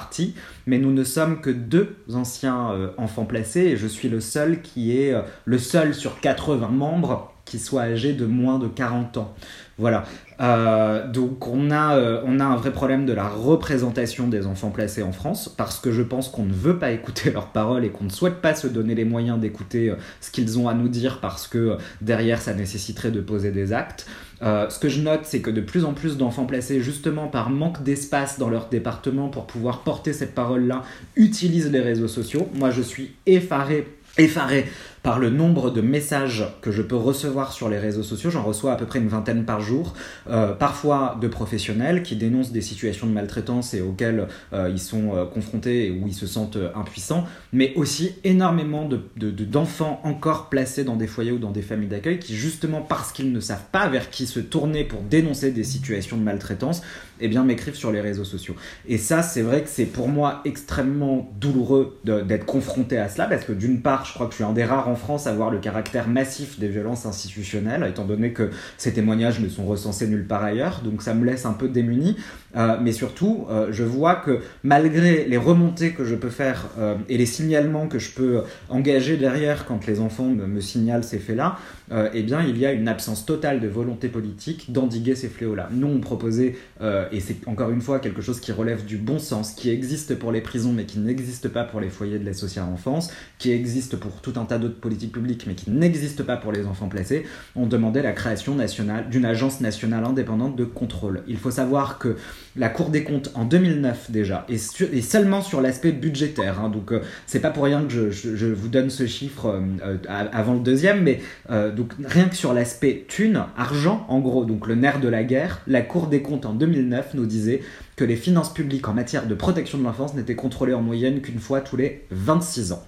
mais nous ne sommes que deux anciens enfants placés et je suis le seul qui est euh, le seul sur 80 membres qui soit âgé de moins de 40 ans. Voilà. Euh, donc on a, euh, on a un vrai problème de la représentation des enfants placés en France parce que je pense qu'on ne veut pas écouter leurs paroles et qu'on ne souhaite pas se donner les moyens d'écouter ce qu'ils ont à nous dire parce que derrière ça nécessiterait de poser des actes. ce que je note, c'est que de plus en plus d'enfants placés, justement par manque d'espace dans leur département pour pouvoir porter cette parole-là, utilisent les réseaux sociaux. Moi, je suis effaré effaré par le nombre de messages que je peux recevoir sur les réseaux sociaux. J'en reçois à peu près une vingtaine par jour, euh, parfois de professionnels qui dénoncent des situations de maltraitance et auxquelles euh, ils sont euh, confrontés et où ils se sentent impuissants, mais aussi énormément d'enfants de, encore placés dans des foyers ou dans des familles d'accueil qui, justement parce qu'ils ne savent pas vers qui se tourner pour dénoncer des situations de maltraitance, eh bien m'écrivent sur les réseaux sociaux. Et ça, c'est vrai que c'est pour moi extrêmement douloureux d'être confronté à cela, parce que d'une part, je crois que je suis un des rares France à voir le caractère massif des violences institutionnelles, étant donné que ces témoignages ne sont recensés nulle part ailleurs, donc ça me laisse un peu démuni. Euh, mais surtout, euh, je vois que malgré les remontées que je peux faire euh, et les signalements que je peux engager derrière quand les enfants me, signalent ces faits-là, eh bien, il y a une absence totale de volonté politique d'endiguer ces fléaux-là. Nous, on proposait, et c'est encore une fois quelque chose qui relève du bon sens, qui existe pour les prisons mais qui n'existe pas pour les foyers de l'aide sociale enfance, qui existe pour tout un tas d'autres politiques publiques mais qui n'existe pas pour les enfants placés, on demandait la création nationale d'une agence nationale indépendante de contrôle. Il faut savoir que la Cour des comptes en 2009 déjà, et, seulement sur l'aspect budgétaire. Hein. donc euh, c'est pas pour rien que je, vous donne ce chiffre euh, euh, avant le deuxième, mais donc rien que sur l'aspect thune, argent, en gros, donc le nerf de la guerre, la Cour des comptes en 2009 nous disait que les finances publiques en matière de protection de l'enfance n'étaient contrôlées en moyenne qu'une fois tous les 26 ans.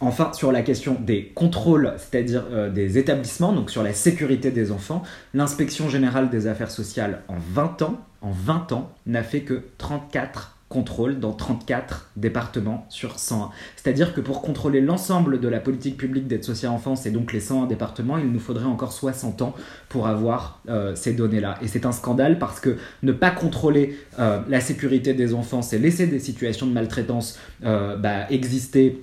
Enfin, sur la question des contrôles, c'est-à-dire des établissements, donc sur la sécurité des enfants, l'inspection générale des affaires sociales en 20 ans en 20 ans, n'a fait que 34 contrôle dans 34 départements sur 101. C'est-à-dire que pour contrôler l'ensemble de la politique publique d'aide sociale enfance et donc les 101 départements, il nous faudrait encore 60 ans pour avoir euh, ces données-là. Et c'est un scandale parce que ne pas contrôler euh, la sécurité des enfants, c'est laisser des situations de maltraitance euh, bah, exister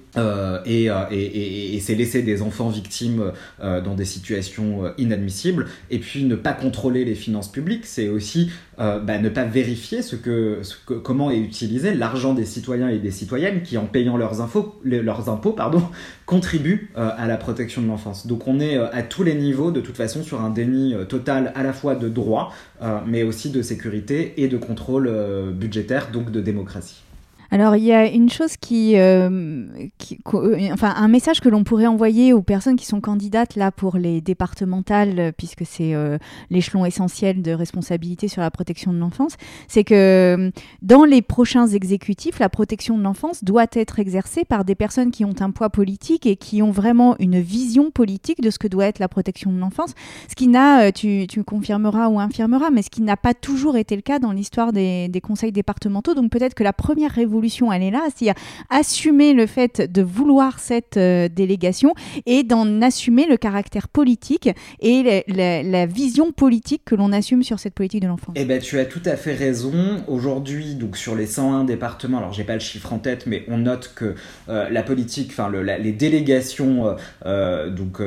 et, et c'est laisser des enfants victimes dans des situations inadmissibles. Et puis ne pas contrôler les finances publiques, c'est aussi bah, ne pas vérifier ce que, ce que, comment est utilisé l'argent des citoyens et des citoyennes qui, en payant leurs, infos, leurs impôts, pardon, contribuent euh, à la protection de l'enfance. Donc on est euh, à tous les niveaux, de toute façon, sur un déni euh, total à la fois de droit, mais aussi de sécurité et de contrôle budgétaire, donc de démocratie.
Alors, il y a une chose qui, euh, euh, enfin, un message que l'on pourrait envoyer aux personnes qui sont candidates là pour les départementales, euh, puisque c'est l'échelon essentiel de responsabilité sur la protection de l'enfance, c'est que dans les prochains exécutifs, la protection de l'enfance doit être exercée par des personnes qui ont un poids politique et qui ont vraiment une vision politique de ce que doit être la protection de l'enfance, ce qui n'a, tu, tu, confirmeras ou infirmeras, mais ce qui n'a pas toujours été le cas dans l'histoire des, des conseils départementaux. Donc peut-être que la première révolution elle est là, c'est-à-dire assumer le fait de vouloir cette euh, délégation et d'en assumer le caractère politique et la, vision politique que l'on assume sur cette politique de l'enfance.
Eh ben, tu as tout à fait raison. Aujourd'hui, donc sur les 101 départements, alors j'ai pas le chiffre en tête, mais on note que euh, la politique, enfin le, les délégations, euh, donc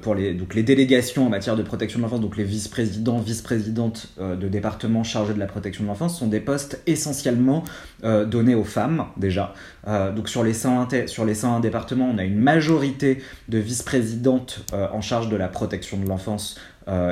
pour les donc les délégations en matière de protection de l'enfance, donc les vice-présidents, vice-présidentes de départements chargés de la protection de l'enfance, sont des postes essentiellement donnés aux femmes déjà. Euh, donc sur les, 101, sur les 101 départements, on a une majorité de vice-présidentes euh, en charge de la protection de l'enfance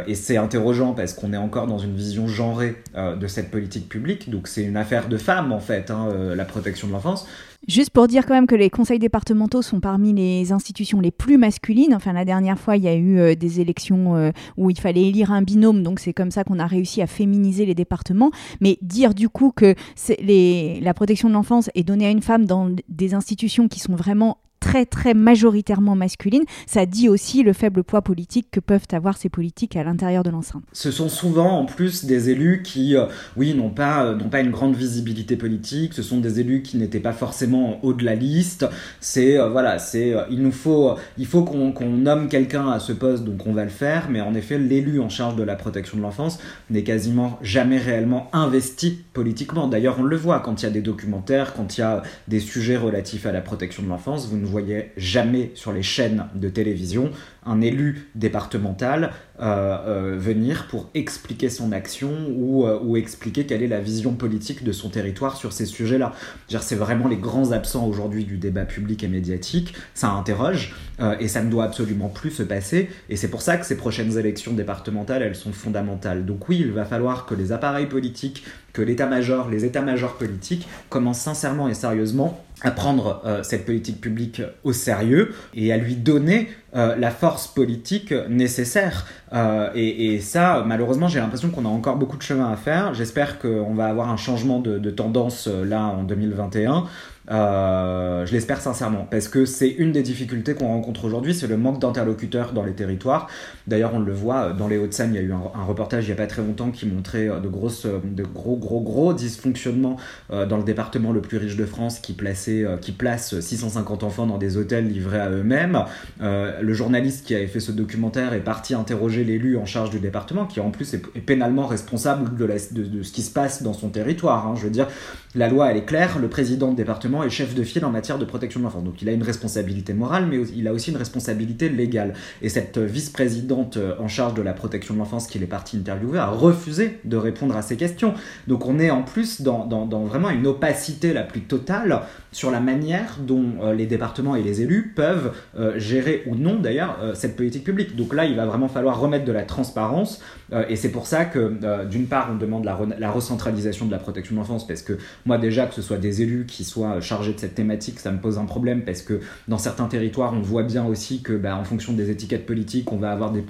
et c'est interrogeant parce qu'on est encore dans une vision genrée de cette politique publique, donc c'est une affaire de femmes en fait, hein, la protection de l'enfance.
Juste pour dire quand même que les conseils départementaux sont parmi les institutions les plus masculines. Enfin, la dernière fois, il y a eu euh, des élections euh, où il fallait élire un binôme, donc c'est comme ça qu'on a réussi à féminiser les départements. Mais dire du coup que la protection de l'enfance est donnée à une femme dans des institutions qui sont vraiment très très majoritairement masculine, ça dit aussi le faible poids politique que peuvent avoir ces politiques à l'intérieur de l'enceinte.
Ce sont souvent en plus des élus qui, euh, oui, n'ont pas, euh, pas une grande visibilité politique, ce sont des élus qui n'étaient pas forcément en haut de la liste. C'est, euh, voilà, c'est, il nous faut, il faut qu'on, nomme quelqu'un à ce poste, donc on va le faire, mais en effet, l'élu en charge de la protection de l'enfance n'est quasiment jamais réellement investi politiquement. D'ailleurs, on le voit quand il y a des documentaires, quand il y a des sujets relatifs à la protection de l'enfance, vous ne voyez jamais sur les chaînes de télévision un élu départemental euh, euh, venir pour expliquer son action ou, euh, ou, expliquer quelle est la vision politique de son territoire sur ces sujets-là. C'est vraiment les grands absents aujourd'hui du débat public et médiatique. Ça interroge et ça ne doit absolument plus se passer. Et c'est pour ça que ces prochaines élections départementales, elles sont fondamentales. Donc oui, il va falloir que les appareils politiques, que l'état-major, les états-majors politiques commencent sincèrement et sérieusement à prendre cette politique publique au sérieux et à lui donner la force politique nécessaire. Euh, et, ça, malheureusement, j'ai l'impression qu'on a encore beaucoup de chemin à faire. J'espère qu'on va avoir un changement de, de tendance euh, là en 2021. Euh, je l'espère sincèrement, parce que c'est une des difficultés qu'on rencontre aujourd'hui, c'est le manque d'interlocuteurs dans les territoires. D'ailleurs, on le voit euh, dans les Hauts-de-Seine, il y a eu un, reportage il n'y a pas très longtemps qui montrait euh, de, grosses, de gros, gros, gros dysfonctionnements dans le département le plus riche de France qui, plaçait, qui place 650 enfants dans des hôtels livrés à eux-mêmes. le journaliste qui avait fait ce documentaire est parti interroger l'élu en charge du département, qui en plus est, pénalement responsable de, ce qui se passe dans son territoire. Hein. Je veux dire, la loi, elle est claire, le président de département est chef de file en matière de protection de l'enfance. Donc il a une responsabilité morale, mais il a aussi une responsabilité légale. Et cette vice-présidente euh, en charge de la protection de l'enfance qu'il est parti interviewer a refusé de répondre à ces questions. Donc on est en plus dans, vraiment une opacité la plus totale sur la manière dont euh, les départements et les élus peuvent euh, gérer ou non d'ailleurs cette politique publique. Donc là, il va vraiment falloir remettre de la transparence. Et c'est pour ça que d'une part, on demande la, la recentralisation de la protection de l'enfance, parce que moi déjà que ce soit des élus qui soient chargés de cette thématique, ça me pose un problème parce que dans certains territoires, on voit bien aussi que bah, en fonction des étiquettes politiques, on va avoir des,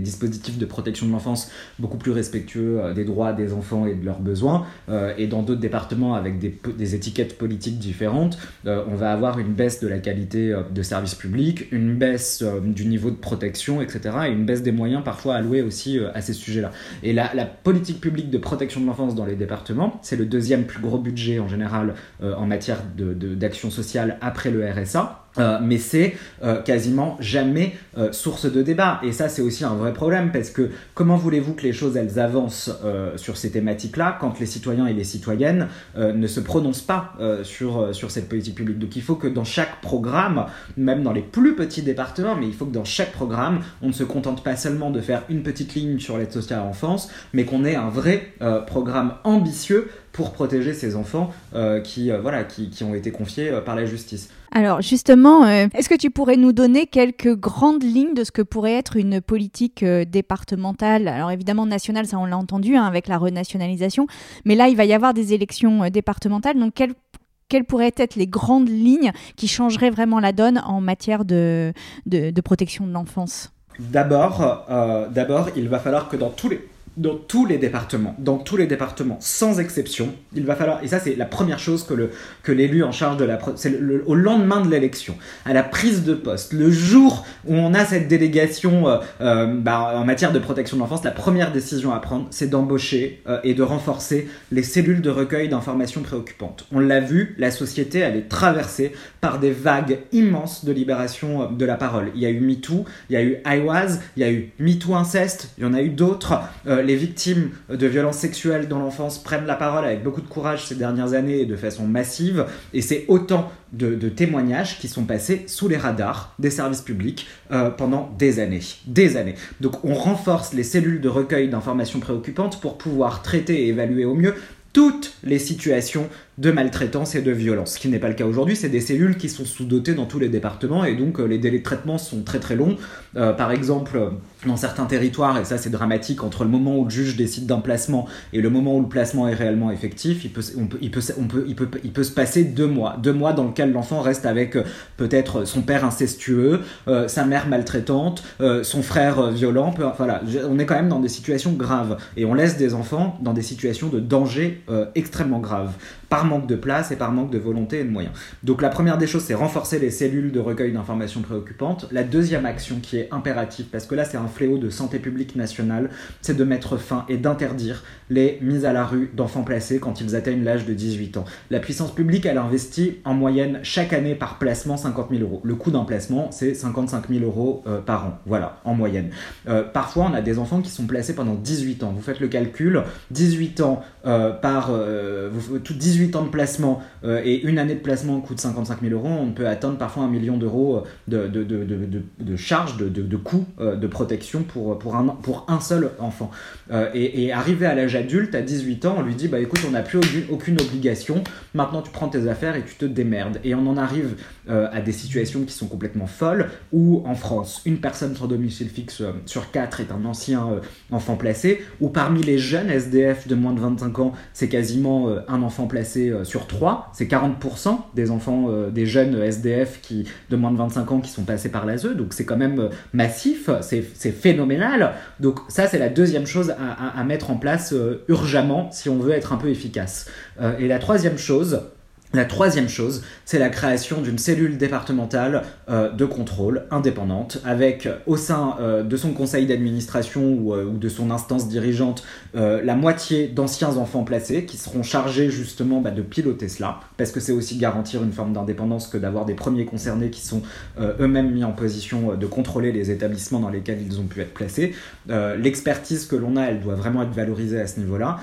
dispositifs de protection de l'enfance beaucoup plus respectueux euh, des droits des enfants et de leurs besoins. Euh, et dans d'autres départements avec des, étiquettes politiques différentes, euh, on va avoir une baisse de la qualité de services publics, une baisse du niveau de protection, etc. Et une baisse des moyens parfois alloués aussi à ces sujets-là. Et la, politique publique de protection de l'enfance dans les départements, c'est le deuxième plus gros budget en général euh, en matière d'action sociale après le RSA. Euh, mais c'est euh, quasiment jamais source de débat. Et ça, c'est aussi un vrai problème, parce que comment voulez-vous que les choses, elles avancent sur ces thématiques-là quand les citoyens et les citoyennes ne se prononcent pas sur, sur cette politique publique? Donc il faut que dans chaque programme, même dans les plus petits départements, mais il faut que dans chaque programme, on ne se contente pas seulement de faire une petite ligne sur l'aide sociale à l'enfance, mais qu'on ait un vrai programme ambitieux pour protéger ces enfants euh, qui, euh, voilà, qui, qui, ont été confiés euh, par la justice.
Alors justement, est-ce que tu pourrais nous donner quelques grandes lignes de ce que pourrait être une politique départementale? Alors évidemment nationale, ça on l'a entendu hein, avec la renationalisation, mais là il va y avoir des élections départementales, donc quelles quelles pourraient être les grandes lignes qui changeraient vraiment la donne en matière de, de, de protection de l'enfance?
D'abord, d'abord, il va falloir que dans tous les dans tous les départements, dans tous les départements, sans exception, il va falloir, et ça c'est la première chose que le que l'élu en charge de la, c'est au lendemain de l'élection, à la prise de poste, le jour où on a cette délégation euh, euh, bah, en matière de protection de l'enfance, la première décision à prendre, c'est d'embaucher euh, et de renforcer les cellules de recueil d'informations préoccupantes. On l'a vu, la société elle est traversée par des vagues immenses de libération de la parole. Il y a eu MeToo, il y a eu iWaz, il y a eu MeToo inceste, il y en a eu d'autres les victimes de violences sexuelles dans l'enfance prennent la parole avec beaucoup de courage ces dernières années et de façon massive. Et c'est autant de, témoignages qui sont passés sous les radars des services publics euh, pendant des années. Des années. Donc on renforce les cellules de recueil d'informations préoccupantes pour pouvoir traiter et évaluer au mieux toutes les situations de maltraitance et de violence. Ce qui n'est pas le cas aujourd'hui, c'est des cellules qui sont sous-dotées dans tous les départements et donc les délais de traitement sont très très longs. par exemple, dans certains territoires, et ça c'est dramatique, entre le moment où le juge décide d'un placement et le moment où le placement est réellement effectif, il peut, se passer deux mois. Deux mois dans lequel l'enfant reste avec euh, peut-être son père incestueux, euh, sa mère maltraitante, euh, son frère violent. voilà, on est quand même dans des situations graves. Et on laisse des enfants dans des situations de danger extrêmement graves par manque de place et par manque de volonté et de moyens. Donc la première des choses, c'est renforcer les cellules de recueil d'informations préoccupantes. La deuxième action qui est impérative, parce que là c'est un fléau de santé publique nationale, c'est de mettre fin et d'interdire les mises à la rue d'enfants placés quand ils atteignent l'âge de 18 ans. La puissance publique, elle investit en moyenne chaque année par placement 50 000 euros. Le coût d'un placement, c'est 55 000 euros euh, par an. Voilà, en moyenne. Euh, parfois, on a des enfants qui sont placés pendant 18 ans. Vous faites le calcul, 18 ans euh, par... tout 18 18 ans de placement euh, et une année de placement coûte 55 000 euros, on peut atteindre parfois un million d'euros de, de, de, de, charges, de, coûts euh, de protection pour, un, seul enfant. Euh, et, et, arrivé à l'âge adulte, à 18 ans, on lui dit bah écoute, on n'a plus aucune, obligation, maintenant tu prends tes affaires et tu te démerdes. Et on en arrive à des situations qui sont complètement folles, où en France, une personne sur domicile fixe sur 4 est un ancien enfant placé, ou parmi les jeunes SDF de moins de 25 ans, c'est quasiment un enfant placé euh, sur 3, c'est 40% des enfants, euh, des jeunes SDF qui, de moins de 25 ans qui sont passés par l'ASE, donc c'est quand même euh, massif, c'est phénoménal. Donc ça, c'est la deuxième chose à, mettre en place urgemment si on veut être un peu efficace. et la troisième chose, usa la troisième chose, c'est la création d'une cellule départementale euh, de contrôle indépendante, avec euh, au sein euh, de son conseil d'administration ou, de son instance dirigeante la moitié d'anciens enfants placés qui seront chargés justement bah, de piloter cela, parce que c'est aussi garantir une forme d'indépendance que d'avoir des premiers concernés qui sont eux-mêmes mis en position de contrôler les établissements dans lesquels ils ont pu être placés. L'expertise que l'on a, elle doit vraiment être valorisée à ce niveau-là.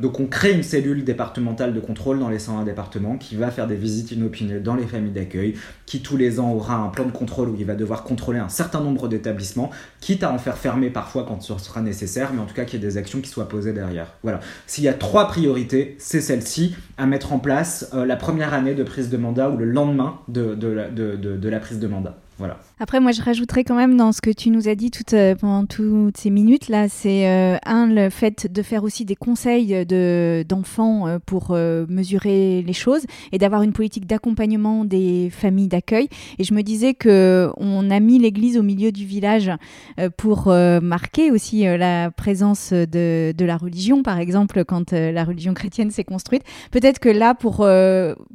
donc on crée une cellule départementale de contrôle dans les 101 départements qui va faire des visites inopinées dans les familles d'accueil, qui tous les ans aura un plan de contrôle où il va devoir contrôler un certain nombre d'établissements, quitte à en faire fermer parfois quand ce sera nécessaire, mais en tout cas qu'il y ait des actions qui soient posées derrière. Voilà. S'il y a trois priorités, c'est celle-ci à mettre en place euh, la première année de prise de mandat ou le lendemain de, de la prise de mandat. Voilà.
Après, moi, je rajouterais quand même dans ce que tu nous as dit euh, pendant toutes ces minutes là, c'est euh, un le fait de faire aussi des conseils de d'enfants euh, pour mesurer les choses et d'avoir une politique d'accompagnement des familles d'accueil. Et je me disais que on a mis l'Église au milieu du village pour marquer aussi la présence de, de la religion, par exemple, quand la religion chrétienne s'est construite. Peut-être que là, pour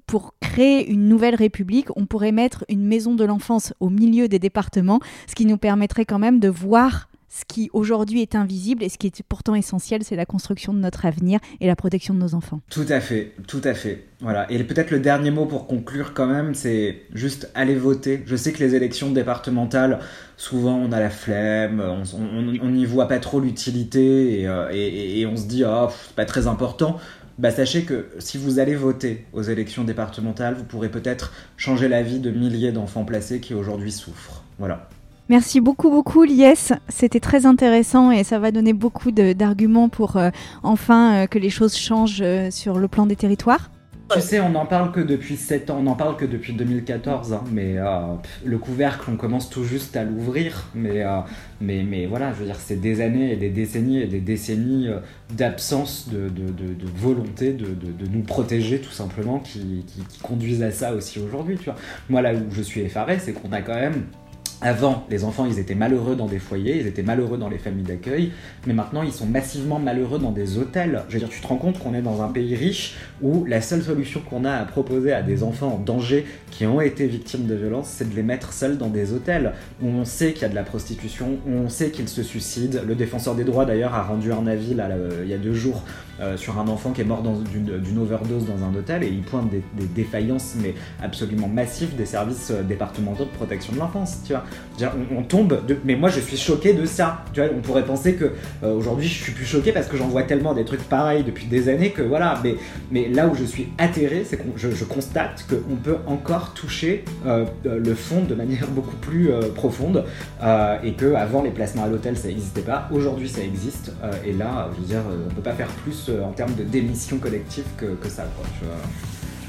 pour créer une nouvelle république, on pourrait mettre une maison de l'enfance au milieu des départements, ce qui nous permettrait quand même de voir ce qui aujourd'hui est invisible et ce qui est pourtant essentiel, c'est la construction de notre avenir et la protection de nos enfants.
Tout à fait, tout à fait. Voilà. Et peut-être le dernier mot pour conclure quand même, c'est juste aller voter. Je sais que les élections départementales, souvent on a la flemme, on n'y voit pas trop l'utilité et, euh, on se dit, ah, c'est pas très important bah sachez que si vous allez voter aux élections départementales, vous pourrez peut-être changer la vie de milliers d'enfants placés qui aujourd'hui souffrent. Voilà.
Merci beaucoup, beaucoup, Lies. C'était très intéressant et ça va donner beaucoup d'arguments pour euh, enfin euh, que les choses changent euh, sur le plan des territoires.
Tu sais, on n'en parle que depuis 7 ans, on n'en parle que depuis 2014, hein, mais euh, le couvercle, on commence tout juste à l'ouvrir, mais, euh, mais, mais voilà, je veux dire, c'est des années et des décennies et des décennies euh, d'absence de, de, de, volonté de, nous protéger, tout simplement, qui, qui, qui conduisent à ça aussi aujourd'hui, tu vois. Moi, là où je suis effaré, c'est qu'on a quand même avant, les enfants, ils étaient malheureux dans des foyers, ils étaient malheureux dans les familles d'accueil, mais maintenant, ils sont massivement malheureux dans des hôtels. Je veux dire, tu te rends compte qu'on est dans un pays riche où la seule solution qu'on a à proposer à des enfants en danger qui ont été victimes de violences, c'est de les mettre seuls dans des hôtels où on sait qu'il y a de la prostitution, on sait qu'ils se suicident. Le défenseur des droits, d'ailleurs, a rendu un avis là, il y a deux jours euh, sur un enfant qui est mort d'une overdose dans un hôtel et il pointe des, défaillances mais absolument massives des services euh, départementaux de protection de l'enfance, tu vois. On, tombe, de... mais moi je suis choqué de ça. Tu vois, on pourrait penser que euh, aujourd'hui je suis plus choqué parce que j'en vois tellement des trucs pareils depuis des années que voilà. Mais, là où je suis atterré, c'est que je, constate qu'on peut encore toucher euh, le fond de manière beaucoup plus euh, profonde et que avant les placements à l'hôtel ça n'existait pas. Aujourd'hui ça existe et là, je veux dire, on peut pas faire plus en termes de démission collective que, ça.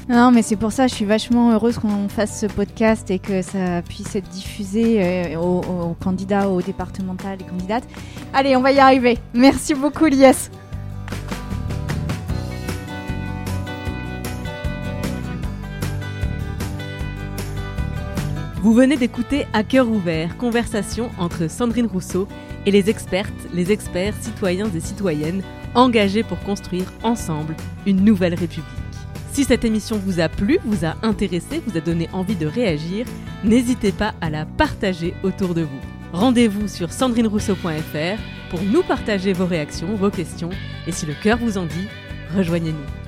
Non, mais c'est pour ça, je suis vachement heureuse qu'on fasse ce podcast et que ça puisse être diffusé euh, aux, candidats, aux départementales et candidates. Allez, on va y arriver. Merci beaucoup, Lies.
Vous venez d'écouter À cœur ouvert, conversation entre Sandrine Rousseau et les expertes, les experts, citoyens et citoyennes engagés pour construire ensemble une nouvelle République. Si cette émission vous a plu, vous a intéressé, vous a donné envie de réagir, n'hésitez pas à la partager autour de vous. Rendez-vous sur sandrinerousseau.fr pour nous partager vos réactions, vos questions, et si le cœur vous en dit, rejoignez-nous.